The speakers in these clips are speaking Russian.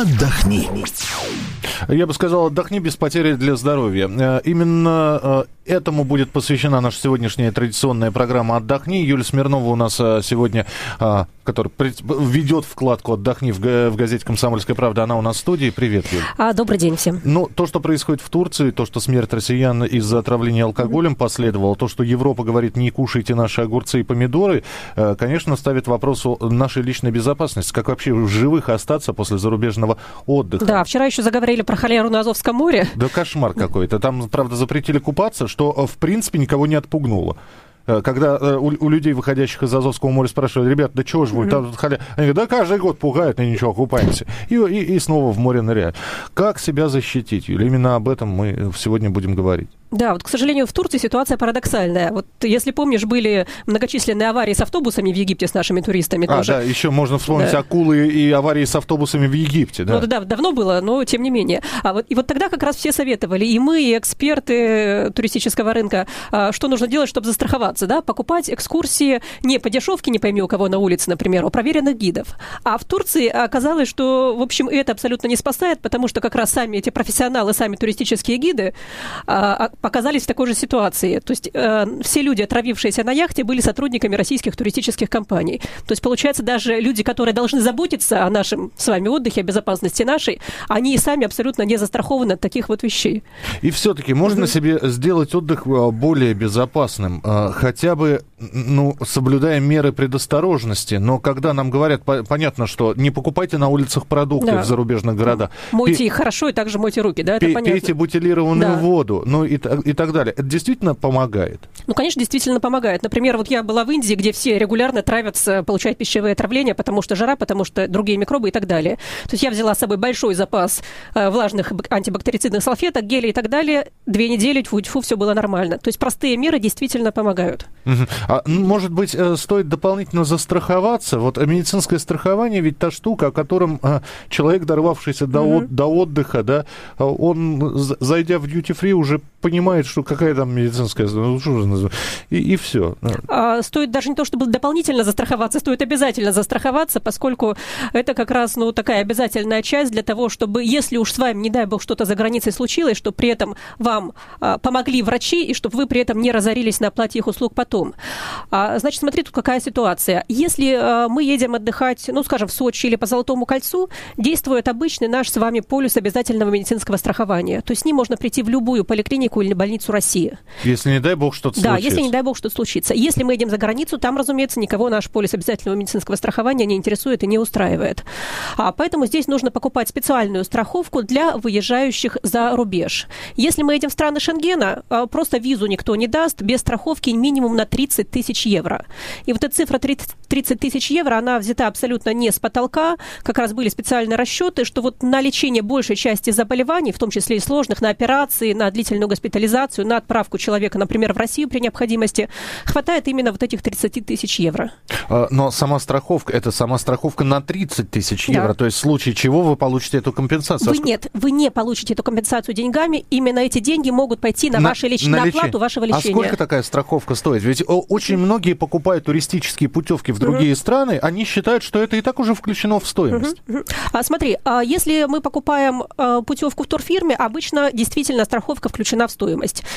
отдохни. Я бы сказал, отдохни без потери для здоровья. Э, именно э, этому будет посвящена наша сегодняшняя традиционная программа «Отдохни». Юлия Смирнова у нас э, сегодня, которая ведет вкладку «Отдохни» в газете «Комсомольская правда», она у нас в студии. Привет, Юля. А, добрый день всем. Ну, то, что происходит в Турции, то, что смерть россиян из-за отравления алкоголем последовало, то, что Европа говорит, не кушайте наши огурцы и помидоры, конечно, ставит вопрос о нашей личной безопасности. Как вообще в живых остаться после зарубежного отдыха? Да, вчера еще заговорили про холеру на Азовском море. Да кошмар какой-то. Там, правда, запретили купаться, что, э, в принципе, никого не отпугнуло э, когда э, у, у людей, выходящих из Азовского моря, спрашивают, ребят, да чего же вы, там халя... Они говорят, да каждый год пугают, и ничего, купаемся. И, и, и снова в море ныряют. Как себя защитить, Юля? Именно об этом мы сегодня будем говорить. Да, вот, к сожалению, в Турции ситуация парадоксальная. Вот, если помнишь, были многочисленные аварии с автобусами в Египте с нашими туристами. А, тоже. да, еще можно вспомнить да. акулы и аварии с автобусами в Египте, да? Ну, да, давно было, но тем не менее. А вот, и вот тогда как раз все советовали, и мы, и эксперты туристического рынка, а, что нужно делать, чтобы застраховаться, да? Покупать экскурсии не по дешевке, не пойми у кого на улице, например, а у проверенных гидов. А в Турции оказалось, что, в общем, это абсолютно не спасает, потому что как раз сами эти профессионалы, сами туристические гиды а, оказались в такой же ситуации. То есть э, все люди, отравившиеся на яхте, были сотрудниками российских туристических компаний. То есть, получается, даже люди, которые должны заботиться о нашем с вами отдыхе, о безопасности нашей, они сами абсолютно не застрахованы от таких вот вещей. И все-таки можно mm-hmm. себе сделать отдых э, более безопасным, э, хотя бы, ну, соблюдая меры предосторожности. Но когда нам говорят, понятно, что не покупайте на улицах продукты да. в зарубежных городах. Мойте Пи- их хорошо и также мойте руки, да, это Пи- понятно. Пейте бутилированную да. воду. Ну и и так далее. Это действительно помогает? Ну, конечно, действительно помогает. Например, вот я была в Индии, где все регулярно травятся, получают пищевые отравления, потому что жара, потому что другие микробы и так далее. То есть я взяла с собой большой запас э, влажных антибактерицидных салфеток, гелей и так далее. Две недели, тьфу-тьфу, все было нормально. То есть простые меры действительно помогают. Угу. А, может быть, э, стоит дополнительно застраховаться? Вот медицинское страхование ведь та штука, о котором э, человек, дорвавшийся до, угу. от, до отдыха, да, он, зайдя в duty-free, уже понимает, что какая там медицинская... Ну, и, и все. А, стоит даже не то, чтобы дополнительно застраховаться, стоит обязательно застраховаться, поскольку это как раз ну, такая обязательная часть для того, чтобы, если уж с вами, не дай бог, что-то за границей случилось, чтобы при этом вам а, помогли врачи, и чтобы вы при этом не разорились на оплате их услуг потом. А, значит, смотри, тут какая ситуация. Если а, мы едем отдыхать, ну, скажем, в Сочи или по Золотому кольцу, действует обычный наш с вами полюс обязательного медицинского страхования. То есть с ним можно прийти в любую поликлинику или больницу России. Если, не дай бог, что-то да, случится. Да, если, не дай бог, что-то случится. Если мы едем за границу, там, разумеется, никого наш полис обязательного медицинского страхования не интересует и не устраивает. А, поэтому здесь нужно покупать специальную страховку для выезжающих за рубеж. Если мы едем в страны Шенгена, а, просто визу никто не даст без страховки минимум на 30 тысяч евро. И вот эта цифра 30, 30 тысяч евро, она взята абсолютно не с потолка. Как раз были специальные расчеты, что вот на лечение большей части заболеваний, в том числе и сложных, на операции, на длительную госпитализацию, на отправку человека, например, в Россию при необходимости, хватает именно вот этих 30 тысяч евро. А, но сама страховка, это сама страховка на 30 тысяч евро, да. то есть в случае чего вы получите эту компенсацию? Вы нет, вы не получите эту компенсацию деньгами, именно эти деньги могут пойти на, на ваше леч... на, на оплату вашего лечения. А сколько такая страховка стоит? Ведь очень многие покупают туристические путевки в другие угу. страны, они считают, что это и так уже включено в стоимость. Угу. А, смотри, а если мы покупаем а, путевку в турфирме, обычно действительно страховка включена в стоимость.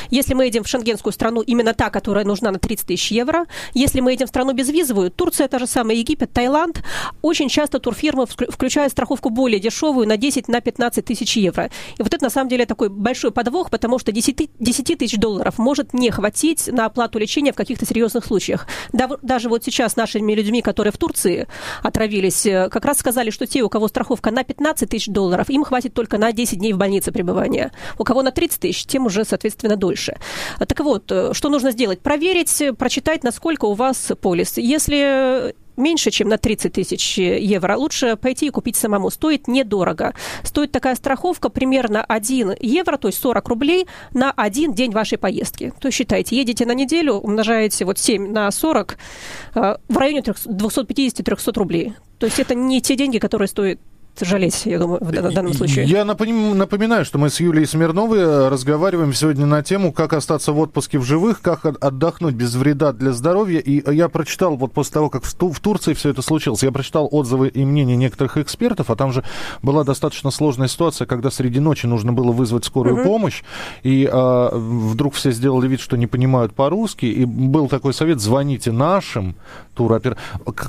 Если мы едем в шенгенскую страну, именно та, которая нужна на 30 тысяч евро. Если мы едем в страну безвизовую, Турция, та же самая Египет, Таиланд, очень часто турфирмы включают страховку более дешевую на 10 на 15 тысяч евро. И вот это на самом деле такой большой подвох, потому что 10, 10 тысяч долларов может не хватить на оплату лечения в каких-то серьезных случаях. Даже вот сейчас нашими людьми, которые в Турции отравились, э, как раз сказали, что те, у кого страховка на 15 тысяч долларов, им хватит только на 10 дней в больнице пребывания. У кого на 30 тысяч, тем уже, соответственно, дольше. Так вот, э, что нужно сделать? Проверить, прочитать, насколько у вас полис. Если меньше, чем на 30 тысяч евро, лучше пойти и купить самому. Стоит недорого. Стоит такая страховка примерно 1 евро, то есть 40 рублей на один день вашей поездки. То есть считайте, едете на неделю, умножаете вот 7 на 40 э, в районе 250-300 рублей. То есть это не те деньги, которые стоит жалеть, я думаю, в данном случае. Я напоминаю, что мы с Юлией Смирновой э, разговариваем сегодня на тему, как остаться в отпуске в живых, как отдохнуть без вреда для здоровья. И я прочитал, вот после того, как в Турции все это случилось, я прочитал отзывы и мнения некоторых экспертов, а там же была достаточно сложная ситуация, когда среди ночи нужно было вызвать скорую угу. помощь, и а, вдруг все сделали вид, что не понимают по-русски, и был такой совет, звоните нашим туроператорам.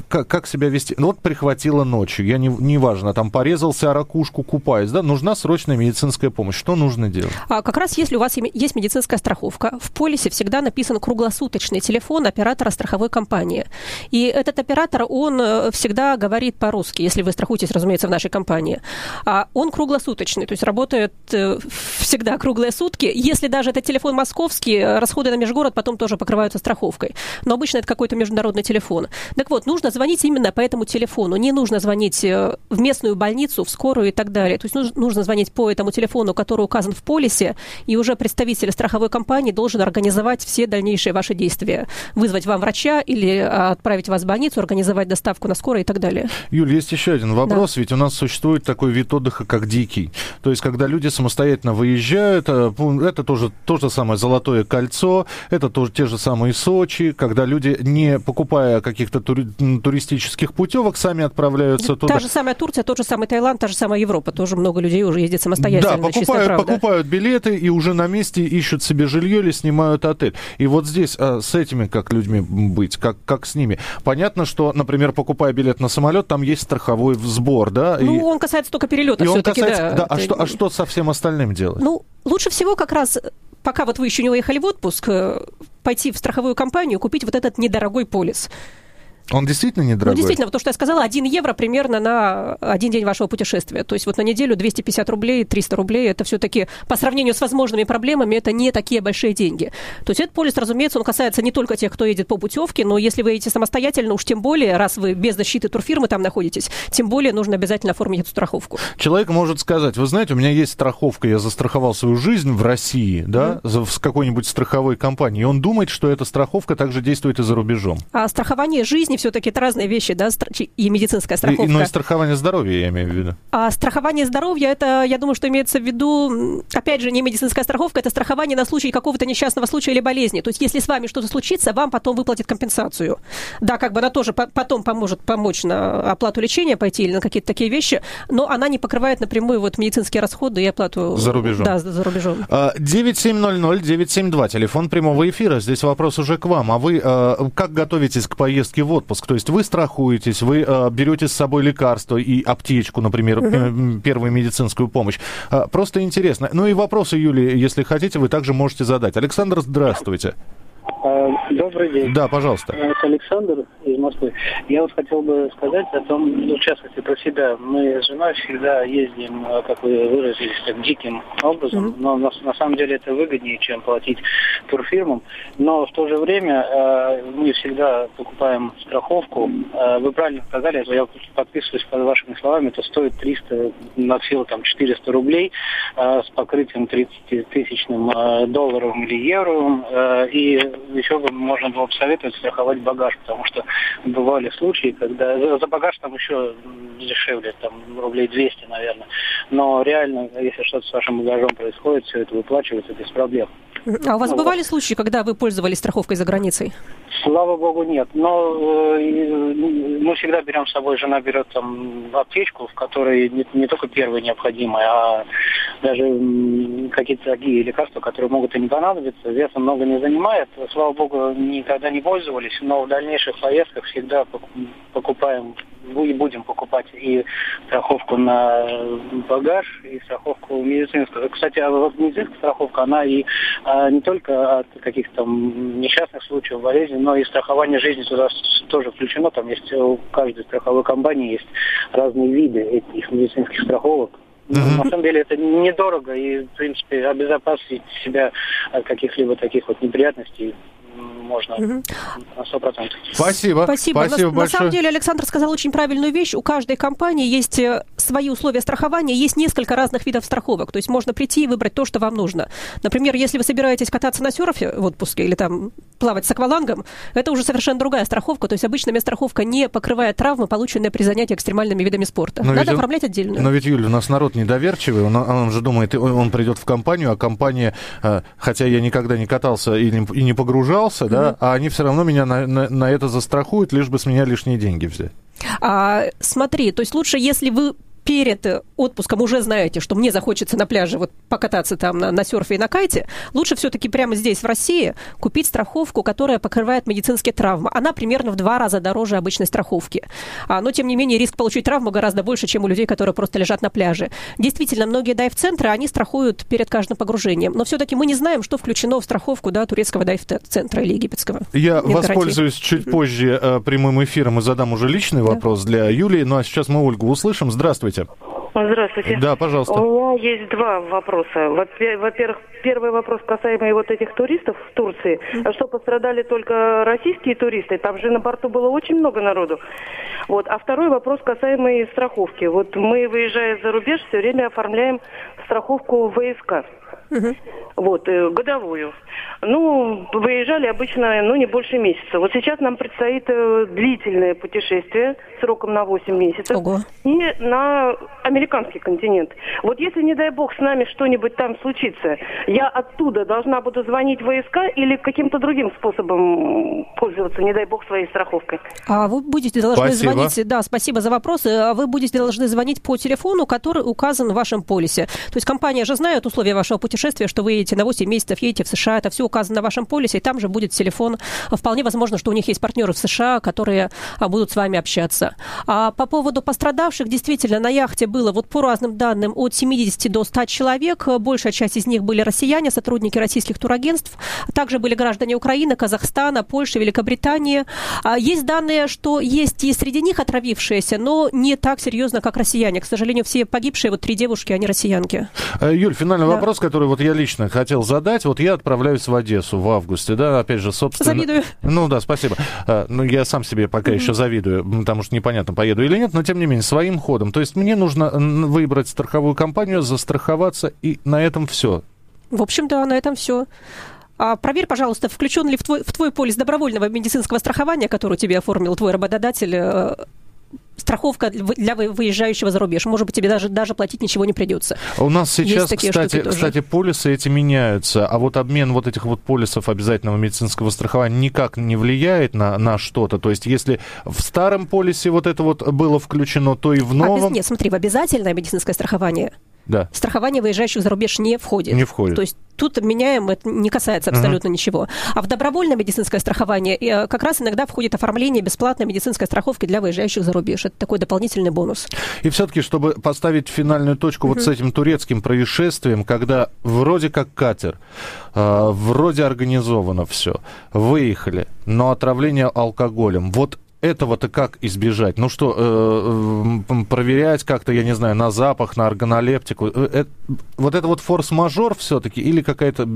Как, как себя вести? Ну, вот прихватило ночью, я не, неважно, там порезался, а ракушку купаюсь, да, нужна срочная медицинская помощь. Что нужно делать? А, как раз если у вас есть медицинская страховка, в полисе всегда написан круглосуточный телефон оператора страховой компании. И этот оператор, он э, всегда говорит по-русски, если вы страхуетесь, разумеется, в нашей компании. А он круглосуточный, то есть работает э, всегда круглые сутки. Если даже этот телефон московский, расходы на межгород потом тоже покрываются страховкой. Но обычно это какой-то международный телефон. Так вот, нужно звонить именно по этому телефону. Не нужно звонить э, в местную больницу, в скорую и так далее. То есть нужно звонить по этому телефону, который указан в полисе, и уже представитель страховой компании должен организовать все дальнейшие ваши действия. Вызвать вам врача или а, отправить вас в больницу, организовать доставку на скорой и так далее. Юль, есть еще один вопрос. Да. Ведь у нас существует такой вид отдыха, как дикий. То есть, когда люди самостоятельно выезжают, э, это тоже то же самое Золотое кольцо, это тоже те же самые Сочи, когда люди, не покупая каких-то тури- туристических путевок, сами отправляются туда. Та же самая Турция, тот же самый Таиланд, та же самая Европа. Тоже много людей уже ездит самостоятельно. Да, покупают, покупают билеты и уже на месте ищут себе жилье или снимают отель. И вот здесь а, с этими как людьми быть, как, как с ними. Понятно, что, например, покупая билет на самолет, там есть страховой сбор, да? Ну, и... он касается только перелета все-таки, да. да. А, что, а что со всем остальным делать? Ну, лучше всего как раз пока вот вы еще не уехали в отпуск, э, пойти в страховую компанию, купить вот этот недорогой полис. Он действительно недорогой? Ну, действительно, то, что я сказала, 1 евро примерно на один день вашего путешествия. То есть вот на неделю 250 рублей, 300 рублей, это все-таки по сравнению с возможными проблемами, это не такие большие деньги. То есть этот полис, разумеется, он касается не только тех, кто едет по путевке, но если вы едете самостоятельно, уж тем более, раз вы без защиты турфирмы там находитесь, тем более нужно обязательно оформить эту страховку. Человек может сказать, вы знаете, у меня есть страховка, я застраховал свою жизнь в России, да, mm-hmm. с какой-нибудь страховой компанией, и он думает, что эта страховка также действует и за рубежом. А страхование жизни жизни все-таки это разные вещи, да, и медицинская страховка. И, ну и страхование здоровья, я имею в виду. А страхование здоровья, это, я думаю, что имеется в виду, опять же, не медицинская страховка, это страхование на случай какого-то несчастного случая или болезни. То есть, если с вами что-то случится, вам потом выплатят компенсацию. Да, как бы она тоже потом поможет помочь на оплату лечения пойти или на какие-то такие вещи, но она не покрывает напрямую вот медицинские расходы и оплату... За рубежом. Да, за рубежом. 9700-972, телефон прямого эфира. Здесь вопрос уже к вам. А вы а, как готовитесь к поездке в отпуск? То есть есть вы страхуетесь, вы э, берете с собой лекарства и аптечку, например, угу. первую медицинскую помощь. Э, просто интересно. Ну и вопросы, Юлия, если хотите, вы также можете задать. Александр, здравствуйте. А, добрый день. Да, пожалуйста. Это Александр из Москвы. Я вот хотел бы сказать о том, ну, в частности, про себя. Мы с женой всегда ездим, а, как вы выразились, так диким образом, mm-hmm. но на, на самом деле это выгоднее, чем платить турфирмам. Но в то же время э, мы всегда покупаем страховку. Э, вы правильно сказали, я подписываюсь под вашими словами, это стоит 300, на силу там 400 рублей э, с покрытием 30-тысячным э, долларом или евро. Э, и еще можно было бы советовать страховать багаж, потому что бывали случаи, когда за, багаж там еще дешевле, там рублей 200, наверное. Но реально, если что-то с вашим багажом происходит, все это выплачивается без проблем. А у вас ну, бывали вот. случаи, когда вы пользовались страховкой за границей? Слава богу, нет. Но э, мы всегда берем с собой, жена берет там аптечку, в которой не, не только первое необходимое, а даже какие-то такие лекарства, которые могут и не понадобиться. Веса много не занимает. Слава богу, никогда не пользовались, но в дальнейших поездках всегда покупаем и будем покупать и страховку на багаж, и страховку медицинскую. Кстати, а вот медицинская страховка, она и а, не только от каких-то там несчастных случаев, болезней, но и страхование жизни туда тоже включено. Там есть у каждой страховой компании есть разные виды этих медицинских страховок. Uh-huh. На самом деле это недорого и, в принципе, обезопасить себя от каких-либо таких вот неприятностей можно угу. на сто процентов. Спасибо. Спасибо. Спасибо на, большое. на самом деле Александр сказал очень правильную вещь. У каждой компании есть э, свои условия страхования, есть несколько разных видов страховок. То есть можно прийти и выбрать то, что вам нужно. Например, если вы собираетесь кататься на серфе в отпуске или там плавать с аквалангом, это уже совершенно другая страховка. То есть обычная страховка не покрывает травмы, полученные при занятии экстремальными видами спорта. Но Надо оформлять отдельно. Но ведь, Юля, у нас народ недоверчивый. Он, он же думает, он, он придет в компанию, а компания, э, хотя я никогда не катался и не, и не погружался. Да, а они все равно меня на, на, на это застрахуют, лишь бы с меня лишние деньги взять. А, смотри, то есть лучше, если вы перед отпуском уже знаете, что мне захочется на пляже вот покататься там на, на серфе и на кайте, лучше все-таки прямо здесь, в России, купить страховку, которая покрывает медицинские травмы. Она примерно в два раза дороже обычной страховки. А, но, тем не менее, риск получить травму гораздо больше, чем у людей, которые просто лежат на пляже. Действительно, многие дайв-центры, они страхуют перед каждым погружением. Но все-таки мы не знаем, что включено в страховку да, турецкого дайв-центра или египетского. Я Нет воспользуюсь гарантии. чуть позже э, прямым эфиром и задам уже личный да. вопрос для Юлии. Ну а сейчас мы Ольгу услышим. Здравствуйте. Здравствуйте. Здравствуйте. Да, пожалуйста. У меня есть два вопроса. Во-первых, первый вопрос касаемый вот этих туристов в Турции. А что, пострадали только российские туристы? Там же на борту было очень много народу. Вот. А второй вопрос касаемый страховки. Вот мы, выезжая за рубеж, все время оформляем страховку ВСК. Угу. Вот, э, годовую. Ну, выезжали обычно, ну, не больше месяца. Вот сейчас нам предстоит э, длительное путешествие сроком на 8 месяцев. Ого. И на американский континент. Вот если, не дай бог, с нами что-нибудь там случится, я оттуда должна буду звонить в ВСК или каким-то другим способом пользоваться, не дай бог, своей страховкой? А вы будете должны спасибо. звонить, да, спасибо за вопросы, а вы будете должны звонить по телефону, который указан в вашем полисе. То есть компания же знает условия вашего путешествия, что вы едете на 8 месяцев, едете в США, это все указано в вашем полисе, и там же будет телефон. Вполне возможно, что у них есть партнеры в США, которые а, будут с вами общаться. А по поводу пострадавших, действительно, на яхте было вот по разным данным от 70 до 100 человек. Большая часть из них были россияне, сотрудники российских турагентств. Также были граждане Украины, Казахстана, Польши, Великобритании. А, есть данные, что есть и среди них отравившиеся, но не так серьезно, как россияне. К сожалению, все погибшие, вот три девушки, они россиянки. Э, Юль, финальный да. вопрос, который вот я лично хотел задать. Вот я отправляюсь в Одессу в августе, да, опять же, собственно... Завидую. Ну да, спасибо. Э, ну, я сам себе пока mm-hmm. еще завидую, потому что непонятно, поеду или нет, но тем не менее, своим ходом. То есть мне нужно выбрать страховую компанию, застраховаться, и на этом все. В общем, да, на этом все. А проверь, пожалуйста, включен ли в твой, в твой полис добровольного медицинского страхования, который тебе оформил твой работодатель, э, страховка для выезжающего за рубеж. Может быть, тебе даже, даже платить ничего не придется. У нас сейчас, кстати, кстати, полисы эти меняются, а вот обмен вот этих вот полисов обязательного медицинского страхования никак не влияет на, на что-то. То есть, если в старом полисе вот это вот было включено, то и в новом... А без, нет, смотри, в обязательное медицинское страхование да. страхование выезжающих за рубеж не входит. Не входит. То есть тут меняем, это не касается абсолютно uh-huh. ничего. А в добровольное медицинское страхование э, как раз иногда входит оформление бесплатной медицинской страховки для выезжающих за рубеж. Это такой дополнительный бонус. И все-таки, чтобы поставить финальную точку uh-huh. вот с этим турецким происшествием, когда вроде как катер, э, вроде организовано все, выехали, но отравление алкоголем. Вот этого-то как избежать? Ну что, э, проверять как-то, я не знаю, на запах, на органолептику? Э, э, вот это вот форс-мажор все-таки или какая-то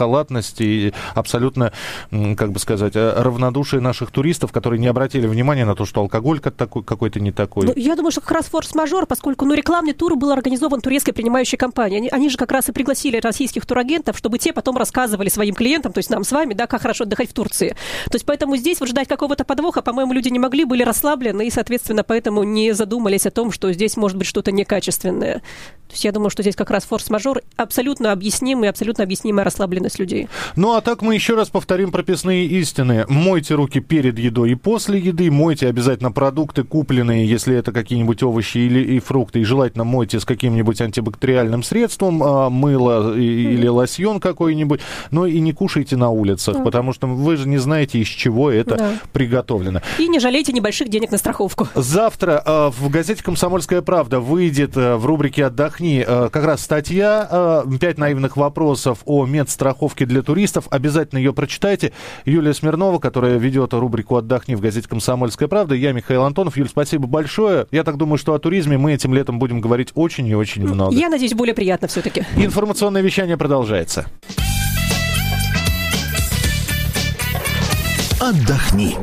халатность и абсолютно, как бы сказать, э, равнодушие наших туристов, которые не обратили внимания на то, что алкоголь какой-то не такой? Ну, я думаю, что как раз форс-мажор, поскольку ну, рекламный тур был организован турецкой принимающей компанией. Они, они же как раз и пригласили российских турагентов, чтобы те потом рассказывали своим клиентам, то есть нам с вами, да, как хорошо отдыхать в Турции. То есть поэтому здесь вот ждать какого-то подвоха по-моему, люди не могли, были расслаблены и, соответственно, поэтому не задумались о том, что здесь может быть что-то некачественное. То есть я думаю, что здесь как раз форс-мажор абсолютно объяснимый, абсолютно объяснимая расслабленность людей. Ну а так мы еще раз повторим прописные истины. Мойте руки перед едой и после еды, мойте обязательно продукты купленные, если это какие-нибудь овощи или и фрукты, и желательно мойте с каким-нибудь антибактериальным средством, а, мыло и, mm-hmm. или лосьон какой-нибудь, но и не кушайте на улицах, mm-hmm. потому что вы же не знаете, из чего это да. приготовлено. И не жалейте небольших денег на страховку. Завтра э, в газете «Комсомольская правда» выйдет э, в рубрике «Отдохни» э, как раз статья «Пять наивных вопросов о медстраховке для туристов». Обязательно ее прочитайте. Юлия Смирнова, которая ведет рубрику «Отдохни» в газете «Комсомольская правда». Я Михаил Антонов. Юль, спасибо большое. Я так думаю, что о туризме мы этим летом будем говорить очень и очень много. Я надеюсь, более приятно все-таки. Информационное вещание продолжается. отдохни.